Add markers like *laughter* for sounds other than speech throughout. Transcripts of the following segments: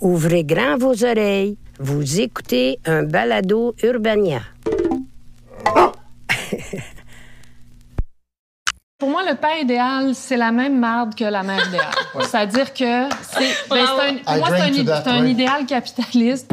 Ouvrez grand vos oreilles. Vous écoutez un balado Urbania. *laughs* Pour moi, le père idéal, c'est la même marde que la mère idéale. C'est-à-dire que c'est, ben, un, pour moi, c'est un, idéal capitaliste.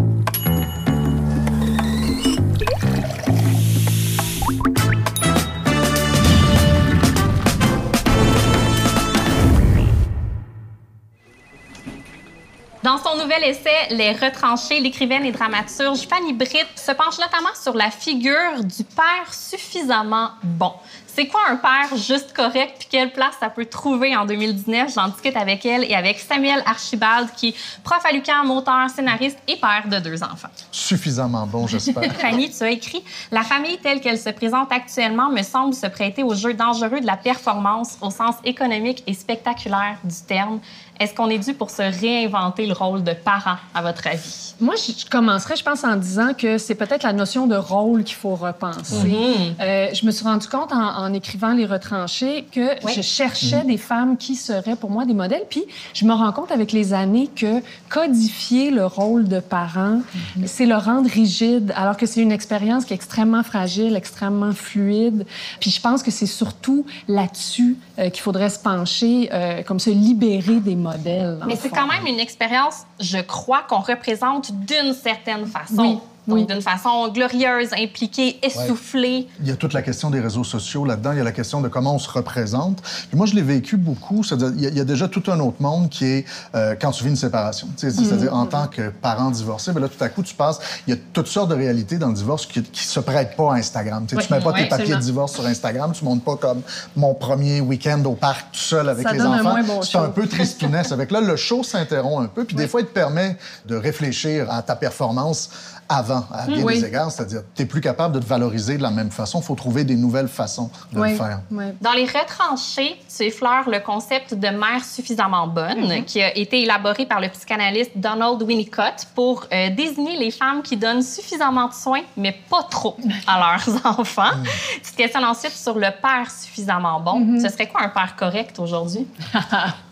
Dans son nouvel essai Les retranchés, l'écrivaine et dramaturge Fanny Britt se penche notamment sur la figure du père suffisamment bon. C'est quoi un père juste correct puis quelle place ça peut trouver en 2019? J'en discute avec elle et avec Samuel Archibald qui est prof à l'UQAM, auteur, scénariste et père de deux enfants. Suffisamment bon, j'espère. *laughs* Fanny, tu as écrit La famille telle qu'elle se présente actuellement me semble se prêter au jeu dangereux de la performance au sens économique et spectaculaire du terme. Est-ce qu'on est dû pour se réinventer le rôle de parent, à votre avis? Moi, je commencerais, je pense, en disant que c'est peut-être la notion de rôle qu'il faut repenser. Euh, je me suis rendu compte en, en écrivant Les Retranchés que Oui. je cherchais des femmes qui seraient pour moi des modèles. Puis je me rends compte avec les années que codifier le rôle de parent, c'est le rendre rigide, alors que c'est une expérience qui est extrêmement fragile, extrêmement fluide. Puis je pense que c'est surtout là-dessus euh, qu'il faudrait se pencher, euh, comme se libérer des modèles. Mais c'est quand même une expérience, je crois, qu'on représente d'une certaine façon. Oui, Donc, oui. d'une façon glorieuse, impliquée, essoufflée. Il y a toute la question des réseaux sociaux là-dedans. Il y a la question de comment on se représente. Puis moi, je l'ai vécu beaucoup. Il y, a, il y a déjà tout un autre monde qui est euh, quand tu vis une séparation. C'est-à-dire, en tant que parent divorcé, ben là, tout à coup, tu passes. Il y a toutes sortes de réalités dans le divorce qui, qui se prêtent pas à Instagram. Tu sais, tu Oui, mets pas oui, tes papiers absolument. de divorce sur Instagram. Tu montes pas comme mon premier week-end au parc tout seul avec Ça les enfants. bon C'est un peu tristounesse. Avec là, le show s'interrompt un peu. Puis des fois, il te permet de réfléchir à ta performance avant, à bien Oui. des égards. C'est-à-dire, tu n'es plus capable de te valoriser de la même façon. Il faut trouver des nouvelles façons de Oui, le faire. oui. Dans les retranchés, tu effleures le concept de mère suffisamment bonne, Mm-hmm. qui a été élaboré par le psychanalyste Donald Winnicott pour euh, désigner les femmes qui donnent suffisamment de soins, mais pas trop, à *laughs* leurs enfants. Mm. Tu te questionnes ensuite sur le père suffisamment bon. Mm-hmm. Ce serait quoi un père correct aujourd'hui? *laughs*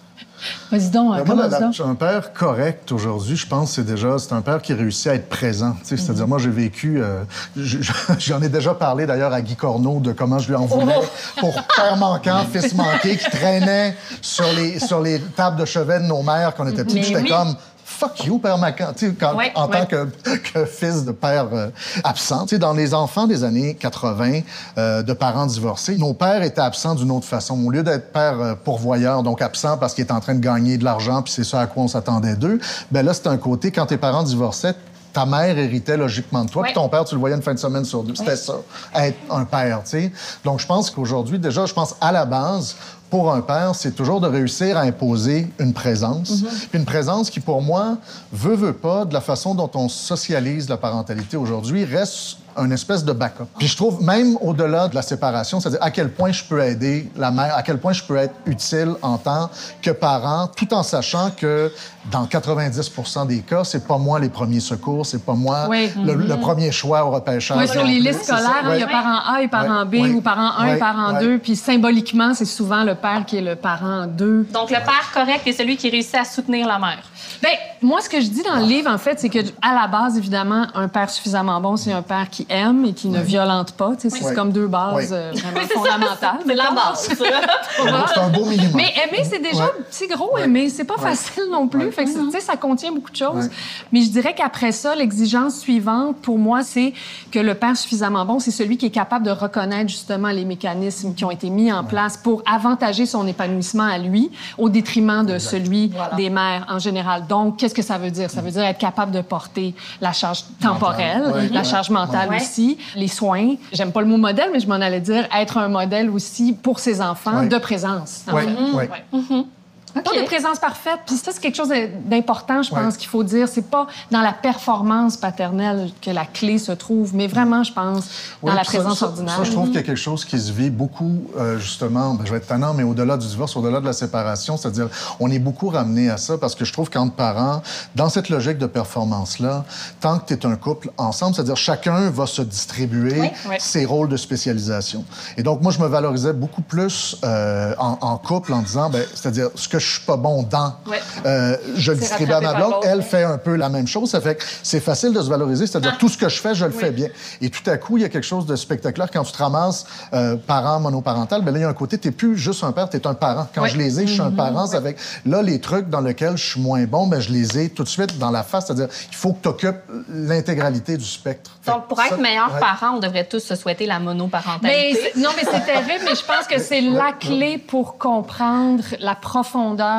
Donc, Ben, moi, la- donc. un père correct aujourd'hui, je pense, c'est déjà c'est un père qui réussit à être présent. C'est-à-dire, moi, j'ai vécu, euh, je- je- *laughs* j'en ai déjà parlé d'ailleurs à Guy Corneau de comment je lui en voulais Oh! pour père manquant, fils manqué, qui traînait sur les, sur les tables de chevet de nos mères quand on était petits. J'étais oui. comme fuck you, père sais, quand- Ouais, en ouais. tant que, *laughs* que fils de père euh, absent. Tu sais, dans les enfants des années 80, euh, de parents divorcés, nos pères étaient absents d'une autre façon. Au lieu d'être père euh, pourvoyeur, donc absent parce qu'il est en train de gagner de l'argent, puis c'est ça à quoi on s'attendait d'eux, ben là, c'est un côté, quand tes parents divorçaient, ta mère héritait logiquement de toi, puis ton père, tu le voyais une fin de semaine sur deux. C'était ça, être un père, tu sais. Donc, je pense qu'aujourd'hui, déjà, je pense à la base, pour un père, c'est toujours de réussir à imposer une présence. Puis une présence qui, pour moi, veut, veut pas, de la façon dont on socialise la parentalité aujourd'hui, reste un espèce de backup. Puis je trouve, même au-delà de la séparation, c'est-à-dire à quel point je peux aider la mère, à quel point je peux être utile en tant que parent, tout en sachant que dans 90 des cas, c'est pas moi les premiers secours, c'est pas moi Oui. le, le premier choix au repêchage. Oui, sur les listes scolaires, hein, il y a parent A et parent B, ou parent 1 Ouais, et parent ouais. 2, puis symboliquement, c'est souvent le père qui est le parent 2. Donc, le père correct est celui qui réussit à soutenir la mère. Ben, moi, ce que je dis dans le livre, en fait, c'est que à la base, évidemment, un père suffisamment bon, c'est un père qui aime et qui ne violente pas. C'est Oui. comme deux bases Oui. euh, vraiment *laughs* fondamentales. C'est la base. *laughs* C'est un beau minimum. Mais aimer, c'est déjà Ouais. c'est gros aimer. C'est pas facile non plus. Fait que, c'est- tu sais, ça contient beaucoup de choses. Ouais. Mais je dirais qu'après ça, l'exigence suivante, pour moi, c'est que le père suffisamment bon, c'est celui qui est capable de reconnaître justement les mécanismes qui ont été mis en place pour avantager son épanouissement à lui au détriment de celui des mères en général. Donc, qu'est-ce que ça veut dire? Ça veut dire être capable de porter la charge temporelle, Ouais, la ouais. charge mentale Ouais. aussi, les soins. J'aime pas le mot modèle, mais je m'en allais dire être un modèle aussi pour ses enfants Ouais. de présence. Oui, oui. De présence parfaite. Puis ça, c'est quelque chose d'important, je pense, Ouais. qu'il faut dire. C'est pas dans la performance paternelle que la clé se trouve, mais vraiment, je pense, dans la présence ça, ordinaire. Ça, je trouve qu'il y a quelque chose qui se vit beaucoup, euh, justement, ben, je vais être tannant, mais au-delà du divorce, au-delà de la séparation, c'est-à-dire, on est beaucoup ramené à ça parce que je trouve qu'entre parents, dans cette logique de performance-là, tant que tu es un couple ensemble, c'est-à-dire chacun va se distribuer Oui, oui. ses rôles de spécialisation. Et donc, moi, je me valorisais beaucoup plus euh, en, en couple en disant, ben, c'est-à-dire, ce que je suis pas bon dans, Ouais. euh, je le C'est distribue à ma blonde. Elle ouais. fait un peu la même chose. Ça fait que c'est facile de se valoriser, c'est-à-dire, tout ce que je fais, je le fais bien. Et tout à coup, il y a quelque chose de spectaculaire quand tu te ramasses euh, parent monoparental. Ben là, il y a un côté, tu plus juste un père, tu es un parent. Quand Oui. je les ai, je suis un parent. C'est avec là, les trucs dans lesquels je suis moins bon, ben, je les ai tout de suite dans la face. C'est-à-dire, il faut que tu occupes l'intégralité du spectre. Donc, pour ça- être meilleur ouais. parent, on devrait tous se souhaiter la monoparentalité. non, mais c'est terrible, mais je pense que c'est la clé pour comprendre la profondeur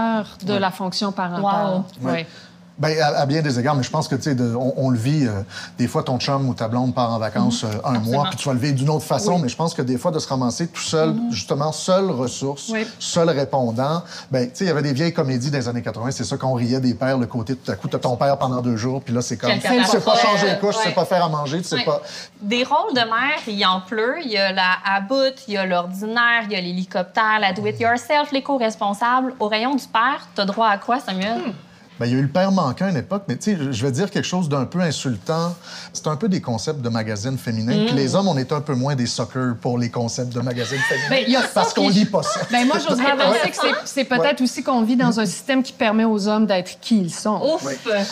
de la fonction parentale. Wow. Ben, à, à bien des égards, mais je pense que, tu sais, on, on le vit. euh, des fois, ton chum ou ta blonde part en vacances euh, un mois, puis tu vas le vivre d'une autre façon. Mais je pense que des fois, de se ramasser tout seul, justement, seule ressource, Oui. seul répondant. Ben, tu sais, il y avait des vieilles comédies des années 80, c'est ça qu'on riait des pères, le côté tout à coup, t'as ton père pendant deux jours, puis là, c'est comme, tu sais pas changer les couches, tu sais pas faire à manger, tu sais pas. Des rôles de mère, il y en pleut. Il y a la aboute, il y a l'ordinaire, il y a l'hélicoptère, la do-it-yourself, l'éco-responsable. Au rayon du père, t'as droit à quoi, Samuel? Ben, il y a eu le père manquant à une époque, mais tu sais, je- vais dire quelque chose d'un peu insultant. C'est un peu des concepts de magazines féminins. Puis les hommes, on est un peu moins des suckers pour les concepts de magazines féminins. Ben, il y a ça, parce qu'on lit pas ça. Ben moi, j'ose avancer que c'est- peut-être aussi qu'on vit dans un système qui permet aux hommes d'être qui ils sont. Ouf!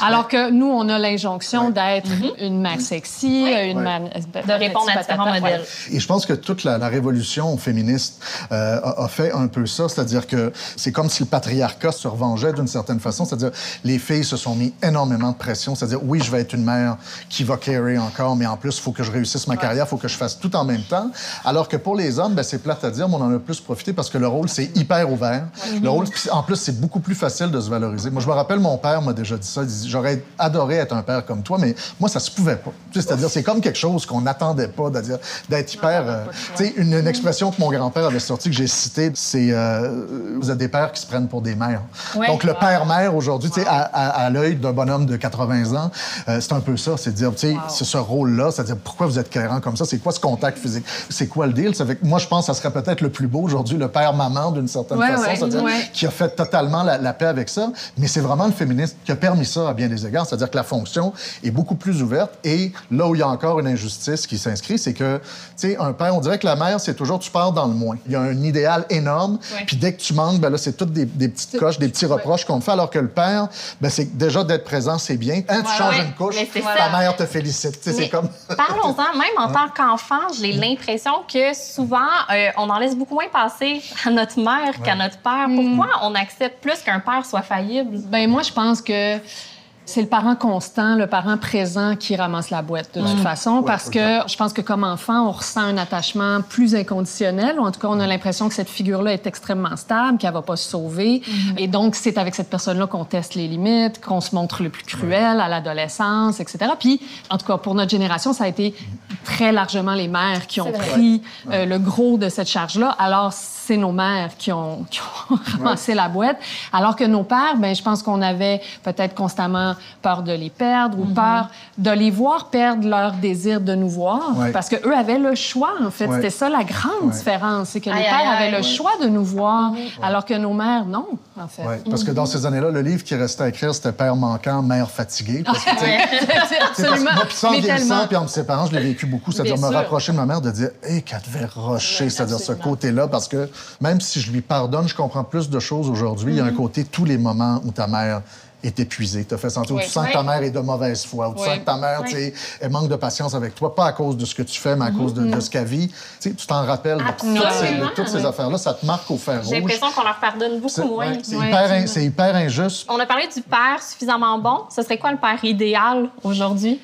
Alors que nous, on a l'injonction d'être une mère sexy, une Ouais. mère... De répondre à différents modèles. Et je pense que toute la, la révolution féministe euh, a, a fait un peu ça, c'est-à-dire que c'est comme si le patriarcat se revengeait d'une certaine façon, c'est-à-dire les filles se sont mis énormément de pression, c'est-à-dire oui, je vais être une mère qui va carry encore, mais en plus, il faut que je réussisse ma carrière, il faut que je fasse tout en même temps. Alors que pour les hommes, ben, c'est plate à dire, mais on en a plus profité parce que le rôle, c'est hyper ouvert. Le rôle, en plus, c'est beaucoup plus facile de se valoriser. Moi, je me rappelle, mon père m'a déjà dit ça, j'aurais adoré être un père comme toi, mais moi, ça se pouvait pas. C'est-à-dire, c'est comme quelque chose qu'on n'attendait pas, d'être hyper... euh, tu sais, une, une expression que mon grand-père avait sortie, que j'ai citée, c'est euh, vous êtes des pères qui se prennent pour des mères. Ouais. Donc, le père-mère, aujourd'hui, tu à, à- à l'œil d'un bonhomme de 80 ans, euh, c'est un peu ça. C'est de dire, tu sais, c'est ce rôle-là, c'est-à-dire, pourquoi vous êtes cohérent comme ça? C'est quoi ce contact physique? C'est quoi le deal? Ça fait que moi, je pense que ça serait peut-être le plus beau aujourd'hui, le père-maman, d'une certaine Ouais, façon, ouais, c'est-à-dire ouais. qui a fait totalement la, la paix avec ça. Mais c'est vraiment le féminisme qui a permis ça à bien des égards. C'est-à-dire que la fonction est beaucoup plus ouverte. Et là où il y a encore une injustice qui s'inscrit, c'est que, tu sais, un père, on dirait que la mère, c'est toujours tu pars dans le moins. Il y a un idéal énorme. Puis dès que tu manques, ben là, c'est toutes des, des petites coches, des petits reproches qu'on te fait. Alors que le père, ben c'est déjà d'être présent, c'est bien. Hein, tu changes ouais. une couche, ta ça. mère te félicite. Tu sais, Mais c'est comme. *laughs* Parlons-en, même en tant qu'enfant, j'ai l'impression que souvent, euh, on en laisse beaucoup moins passer à notre mère qu'à notre père. Pourquoi on accepte plus qu'un père soit faillible? Ben moi, je pense que c'est le parent constant, le parent présent qui ramasse la boîte de toute façon, parce que je pense que comme enfant, on ressent un attachement plus inconditionnel, ou en tout cas, on a l'impression que cette figure-là est extrêmement stable, qu'elle va pas se sauver, et donc c'est avec cette personne-là qu'on teste les limites, qu'on se montre le plus cruel à l'adolescence, etc. Puis, en tout cas, pour notre génération, ça a été très largement les mères qui ont pris euh, le gros de cette charge-là. Alors, c'est nos mères qui ont, qui ont *laughs* ramassé la boîte. Alors que nos pères, ben, je pense qu'on avait peut-être constamment peur de les perdre ou peur de les voir perdre leur désir de nous voir. Ouais. Parce qu'eux avaient le choix, en fait. Ouais. C'était ça la grande Ouais. différence. C'est que les pères aïe, avaient aïe. le choix de nous voir, alors que nos mères, non, en fait. Ouais, parce que dans ces années-là, le livre qui restait à écrire, c'était Père manquant, mère fatiguée. Parce que, *laughs* sais, parce que Absolument. moi, puis ça, en puis en me séparant, je l'ai vécu beaucoup. C'est-à-dire me rapprocher de ma mère, de dire, hé, qu'elle devait rocher, c'est-à-dire ce absolument. côté-là, parce que même si je lui pardonne, je comprends plus de choses aujourd'hui. Il y a un côté, tous les moments où ta mère est épuisée, te fait sentir, Oui. tu sens que ta mère est de mauvaise foi, où tu sens que ta mère, tu sais, elle manque de patience avec toi, pas à cause de ce que tu fais, mais à cause de, de ce qu'elle vit. Tu sais, tu t'en rappelles de toutes ces, Absolument. de toutes ces affaires-là, ça te marque au fer J'ai rouge. l'impression qu'on leur pardonne beaucoup moins. c'est hyper, hyper injuste. On a parlé du père suffisamment bon. Ce serait quoi le père idéal aujourd'hui?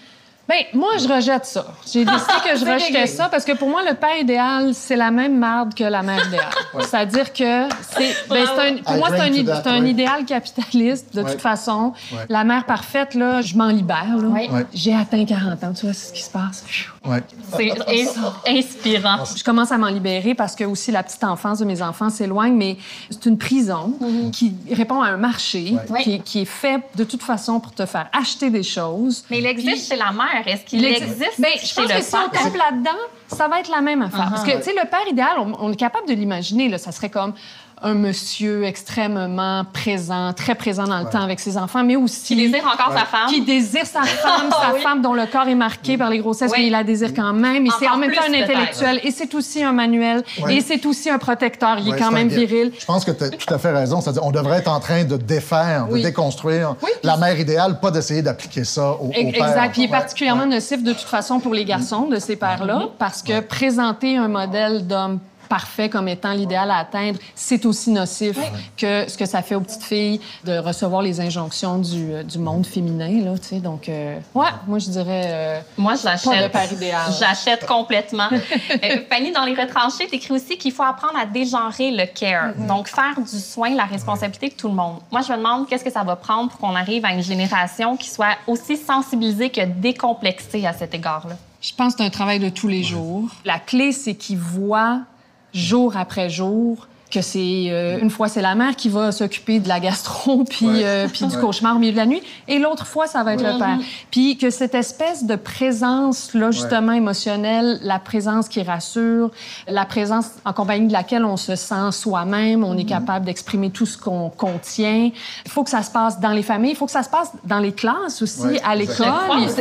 Ben, moi, je rejette ça. J'ai décidé que je *laughs* rejetais ça parce que pour moi, le père idéal, c'est la même marde que la mère idéale. *laughs* C'est-à-dire que c'est, ben, c'est un- pour I moi, c'est un, that, ouais. idéal capitaliste, de Ouais. toute façon. Ouais. La mère parfaite, là, je m'en libère. Là. Oui. Ouais. J'ai atteint 40 ans, tu vois, c'est ce qui se passe. Ouais. C'est ins- inspirant. Je commence à m'en libérer parce que aussi la petite enfance de mes enfants s'éloigne, mais c'est une prison qui répond à un marché Ouais. qui, qui est fait de toute façon pour te faire acheter des choses. Mais il existe chez la mère. Est-ce qu'il Il existe. Ben, je pense le que si on tape là-dedans, ça va être la même affaire. Parce que, tu sais, le père idéal, on, on est capable de l'imaginer, là, ça serait comme un monsieur extrêmement présent, très présent dans le temps avec ses enfants, mais aussi... Qui désire encore sa femme. Qui désire sa femme, sa *laughs* Oui. femme dont le corps est marqué par les grossesses, Oui. mais il la désire quand même. Et c'est en même temps un intellectuel. Et c'est aussi un manuel. Ouais. Et c'est aussi un protecteur. Il Ouais, est quand même viril. Je pense que tu as tout à fait raison. C'est-à-dire, on devrait être en train de défaire, Oui. de déconstruire Oui, la mère idéale, pas d'essayer d'appliquer ça au, au père. Exact. Puis il est Ouais. particulièrement nocif de toute façon pour les garçons de ces pères-là, parce que présenter un modèle d'homme parfait comme étant l'idéal à atteindre, c'est aussi nocif que ce que ça fait aux petites filles de recevoir les injonctions du, euh, du monde féminin, là, tu sais. Donc, euh, ouais, moi, je dirais... euh, Moi, Pas j'achète. J'achète complètement. *laughs* Euh, Fanny, dans les retranchés, t'écris aussi qu'il faut apprendre à dégenrer le care. Mm-hmm. Donc, faire du soin la responsabilité de tout le monde. Moi, je me demande qu'est-ce que ça va prendre pour qu'on arrive à une génération qui soit aussi sensibilisée que décomplexée à cet égard-là. Je pense que c'est un travail de tous les jours. La clé, c'est qu'ils voient jour après jour que c'est euh, une fois c'est la mère qui va s'occuper de la gastro *laughs* puis Ouais. euh, puis du Ouais. cauchemar au milieu de la nuit et l'autre fois ça va être le père. Puis que cette espèce de présence là justement émotionnelle la présence qui rassure la présence en compagnie de laquelle on se sent soi-même on est capable d'exprimer tout ce qu'on contient il faut que ça se passe dans les familles il faut que ça se passe dans les classes aussi Ouais, à l'école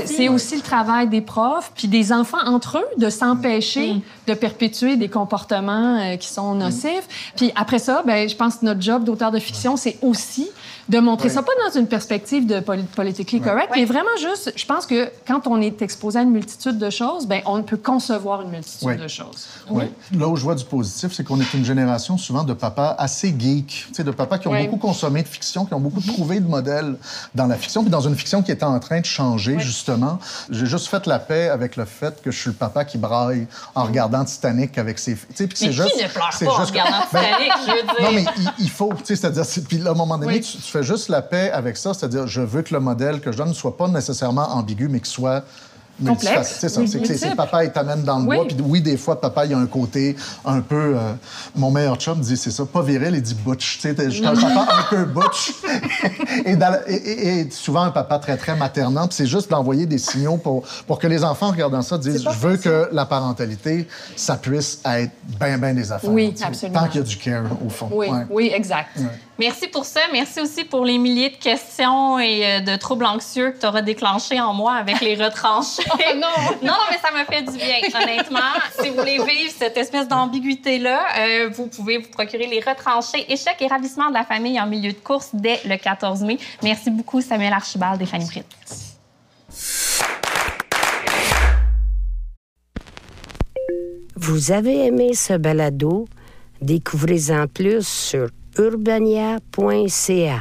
C'est- aussi, le travail des profs, puis des enfants entre eux, de s'empêcher de perpétuer des comportements euh, qui sont nocifs. Puis après ça, ben, je pense que notre job d'auteur de fiction, c'est aussi de montrer ça, pas dans une perspective de poli- politically correct, mais vraiment juste, je pense que quand on est exposé à une multitude de choses, ben, on peut concevoir une multitude de choses. Oui. Là où je vois du positif, c'est qu'on est une génération souvent de papas assez geeks, tu sais, de papas qui ont Oui. beaucoup consommé de fiction, qui ont beaucoup trouvé de modèles dans la fiction, puis dans une fiction qui était en train de changer, justement. J'ai juste fait la paix avec le fait que je suis le papa qui braille en regardant Titanic avec ses... Tu sais, puis c'est juste... qui ne pleure c'est pas en regardant *laughs* Ben, Titanic, je veux dire? non, mais il, il faut, tu sais, c'est-à-dire, c'est- puis là, à un moment donné, Oui. tu, tu fais juste la paix avec ça, c'est-à-dire, je veux que le modèle que je donne ne soit pas nécessairement ambigu, mais qu'il soit Complexe. C'est ça, c'est que c'est- papa, il t'amène dans le Oui. bois, puis oui, des fois, papa, il y a un côté un peu... euh, mon meilleur chum dit, c'est ça, pas viril, il dit butch, tu sais, un papa un peu butch. *laughs* et, dans la- et- et- et souvent, un papa très, très maternant, puis c'est juste d'envoyer des signaux pour, pour que les enfants, regardant ça, disent, je veux que la parentalité, ça puisse être bien, bien des affaires. Oui, absolument. Tant qu'il y a du care, au fond. Oui, Ouais. oui, exact. Merci pour ça. Merci aussi pour les milliers de questions et euh, de troubles anxieux que tu auras déclenchés en moi avec les *laughs* non! Non, non, mais ça m'a fait du bien, honnêtement. si vous voulez vivre cette espèce d'ambiguïté-là, euh, vous pouvez vous procurer les retranchés Échec et ravissement de la famille en milieu de course dès le 14 mai. Merci beaucoup, Samuel Archibald et Fanny Britt. Vous avez aimé ce balado? Découvrez-en plus sur urbania.ca.